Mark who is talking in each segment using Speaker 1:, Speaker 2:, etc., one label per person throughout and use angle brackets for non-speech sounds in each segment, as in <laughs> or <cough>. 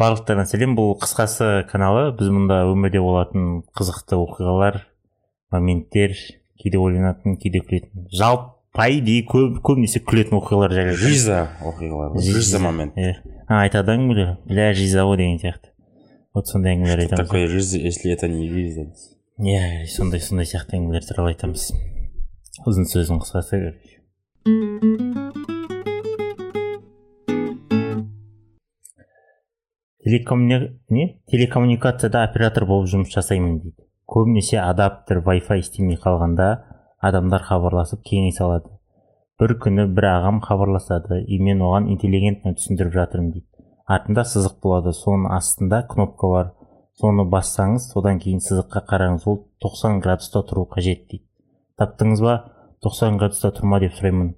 Speaker 1: барлықтарына сәлем бұл қысқасы каналы біз мұнда өмірде болатын қызықты оқиғалар моменттер кейде ойланатын кейде күлетін. Жалпы по идее көп көбінесе күлетін оқиғалар жайлы
Speaker 2: жиза оқиғалар жиза момент.
Speaker 1: иә. Айтады әңгімелер бля жиза ғой деген сияқты. Вот сондай әңгімелер айтамыз.
Speaker 2: такое жиза если это не жиза?
Speaker 1: Иә сондай сондай сияқты әңгімелер туралы айтамыз ұзын сөздің қысқасы не? Телекоммуникацияда оператор болып жұмыс жасаймын дейді. Көбінесе адаптер wi-fi істемей қалғанда адамдар хабарласып кеңес алады. Бір күні бір ағам хабарласады и мен оған интеллигентно түсіндіріп жатырмын дейді. Артында сызық болады соның астында кнопка бар. Соны бассаңыз содан кейін сызыққа қараңыз ол 90 градуста тұру қажет дейді. Таптыңыз ба? 90 градуста тұрма деп сұраймын.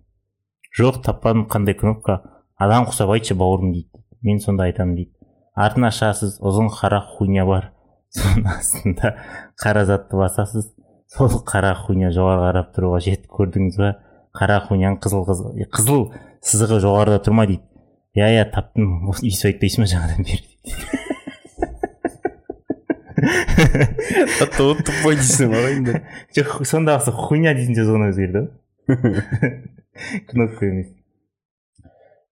Speaker 1: Жоқ таппадым қандай кнопка? Адам құсап айтшы бауырым дейді. Мен сонда айтамын дейді. Артын ашасыз ұзын қара хуйня бар. Соның астында қара затты басасыз. Сол қара хуйня жоғары қарап тұруға қажет көрдіңіз ба? Қара хуйняның қызыл қызыл, қызыл сызығы жоғарыда тұр ма дейді. Иә иә таптым. Өйстіп айтпайсың ба жаңадан бері <laughs>
Speaker 2: тупой дейсің ғой енді.
Speaker 1: Жоқ сондағысы хуйня дейтін сөз ғана өзгерді ғой. <laughs> Кнопка емес.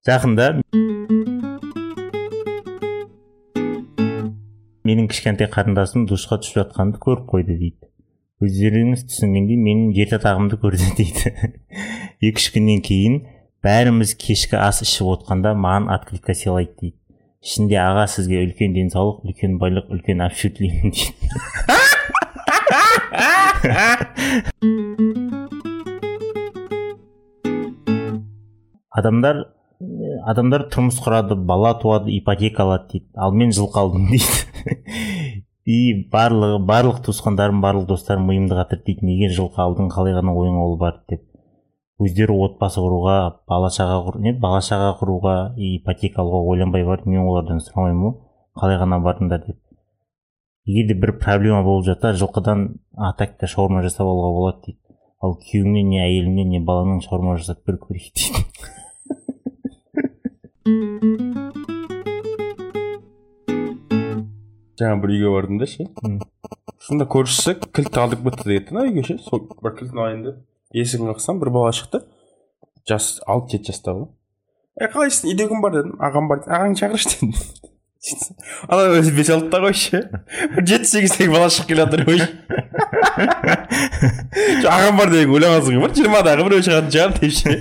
Speaker 1: Жақында менің кішкентай қарындасым душқа түсіп жатқанды көріп қойды дейді. Өздеріңіз түсінгендей менің жеті атағымды көрді <laughs> дейді. Екі үш күннен кейін бәріміз кешкі ас ішіп отқанда маған открытка сыйлайды дейді. Ішінде аға сізге үлкен денсаулық үлкен байлық үлкен общу тілеймін дейді. <laughs> Адамдар адамдар тұрмыс құрады бала туады ипотека алады дейді. Ал мен жылқы алдым <laughs> дейді. И барлығы барлық туысқандарым барлық достарым миымды қатырды дейді неге жылқы алдың қалай ғана ойыңа ол барды деп өздері отбасы құруға бала шаға не бала шаға құруға ипотека алуға ойланбай барды мен олардан сұрамаймын ғой қалай ғана бардыңдар деп. Егер де бір проблема болып жатса жылқыдан атакта шаурма жасап алуға болады дейді. Ал күйеуіңе не әйеліңе не балаңнан шаурма жасап бер көрейік дейді. <laughs>
Speaker 2: жаңа бір үйге бардым да ше сонда көршісі кілт алдырып кетті деді ана үйге ше сол бір кілтін алайын деп есігін қақсам бір бала шықты жас алты жеті жаста ғой е қалайсың үйде кім бар дедім ағам бар ағаңды шақыршы дедім ана өзі бес алтыда ғой ше бір жеті сегіздегі бала шығып келе жатыр ғой ағам бар деген ойлағансың ғой жиырмадағы біреу шығатын шығар деп ше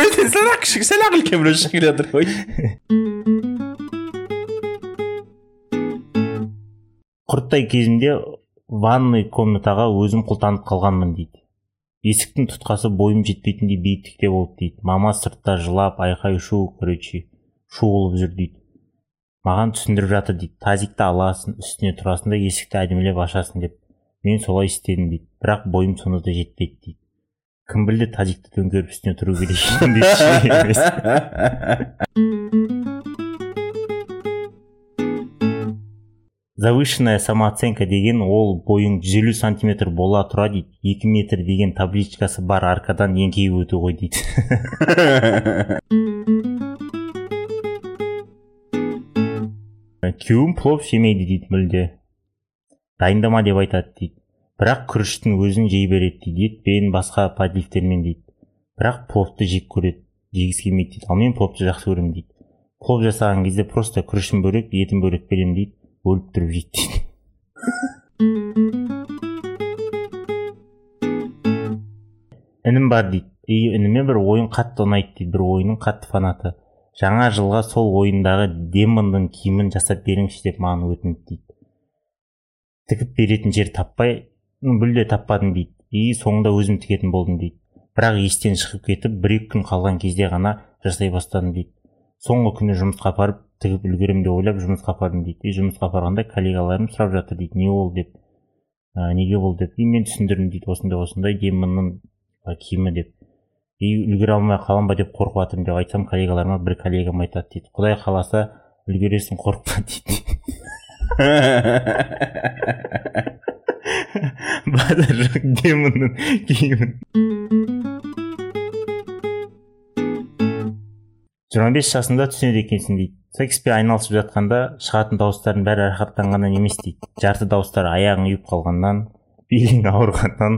Speaker 2: өзінен сәл ақ кіші сәл ақ үлкен біреу шығып келе жатыр ғой
Speaker 1: құрттай кезімде ванный комнатаға өзім құлтанып қалғанмын дейді. Есіктің тұтқасы бойым жетпейтіндей биіктікте болды дейді. Мама сыртта жылап айқай шу короче шу болып жүр дейді. Маған түсіндіріп жатыр дейді. Тазикті аласың үстіне тұрасың да есікті әдемілеп ашасың деп. Мен солай істедім дейді. Бірақ бойым сонда да жетпеді дейді. Кім білді тазикті төңкеріп үстіне тұру керек екенін <laughs> завышенная самооценка деген ол бойың жүз елу сантиметр бола тұра дейді. Екі метр деген табличкасы бар аркадан еңкейіп өту ғой дейді. <laughs> Күйеуім плов жемейді дейді мүлде. Дайындама деп айтады дейді. Бірақ күріштің өзін жей береді дейді. Етпен басқа подливтермен дейді. Бірақ пловты жек көреді. Жегісі келмейді дейді. Ал мен пловты жақсы көремін дейді. Плов жасаған кезде просто күрішін бөлек етін бөлек беремін дейді. Өліп тұрып жейді інім бар дейді. И ініме бір ойын қатты ұнайды дейді. Бір ойынның қатты фанаты. Жаңа жылға сол ойындағы демонның киімін жасап беріңізші деп маған өтінді дейді. Тігіп беретін жер таппай мүлде таппадым дейді. И соңында өзім тігетін болдым дейді. Бірақ естен шығып кетіп бір екі күн қалған кезде ғана жасай бастадым дейді. Соңғы күні жұмысқа апарып тігіп үлгеремін деп ойлап жұмысқа апардым дейді. И жұмысқа апарғанда коллегаларым сұрап жатыр дейді не ол деп ә, неге ол деп? И мен түсіндірдім дейді осындай осындай демонның киімі деп и үлгере алмай қалам ба деп қорқып жатырмын деп айтсам коллегаларыма бір коллегам айтады дейді. Құдай қаласа үлгересің қорықпа <laughs> дейді. Базар киімін. жиырма бес жасында түсінеді екенсің дейді. Секспен айналысып жатқанда шығатын дауыстардың бәрі рахаттанғаннан емес дейді. Жарты дауыстары аяғың ұйып қалғаннан белің ауырғаннан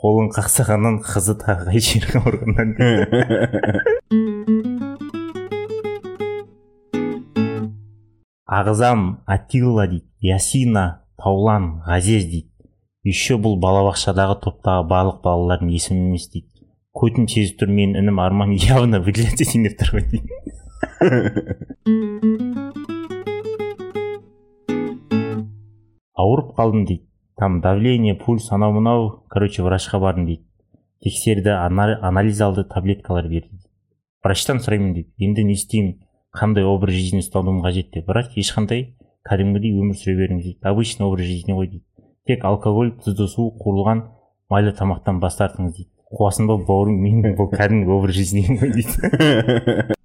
Speaker 1: қолың қақсағаннан қызы тағы қай жерің ауырғаннан <laughs> ағзам атилла дейді ясина таулан ғазез дейді. Еще бұл балабақшадағы топтағы барлық балалардың есімі емес дейді. Көтін сезіп тұр менің інім арман явно выделяться деп тұр ғой дейді. <laughs> ауырып қалдым дейді. Там давление пульс анау мынау короче врачқа бардым дейді. Тексерді анализ алды таблеткалар берді врачтан сұраймын дейді. Енді не істеймін? Қандай образ жизни ұстануым қажет деп. Врач ешқандай кәдімгідей өмір сүре беріңіз дейді. Обычный образ жизни ғой дейді. Тек алкоголь тұзды су қуырылған майлы тамақтан бас тартыңыз дейді. Қуасың ба бауырым мен бұл кәдімгі образ жизни ғой дейді. <laughs>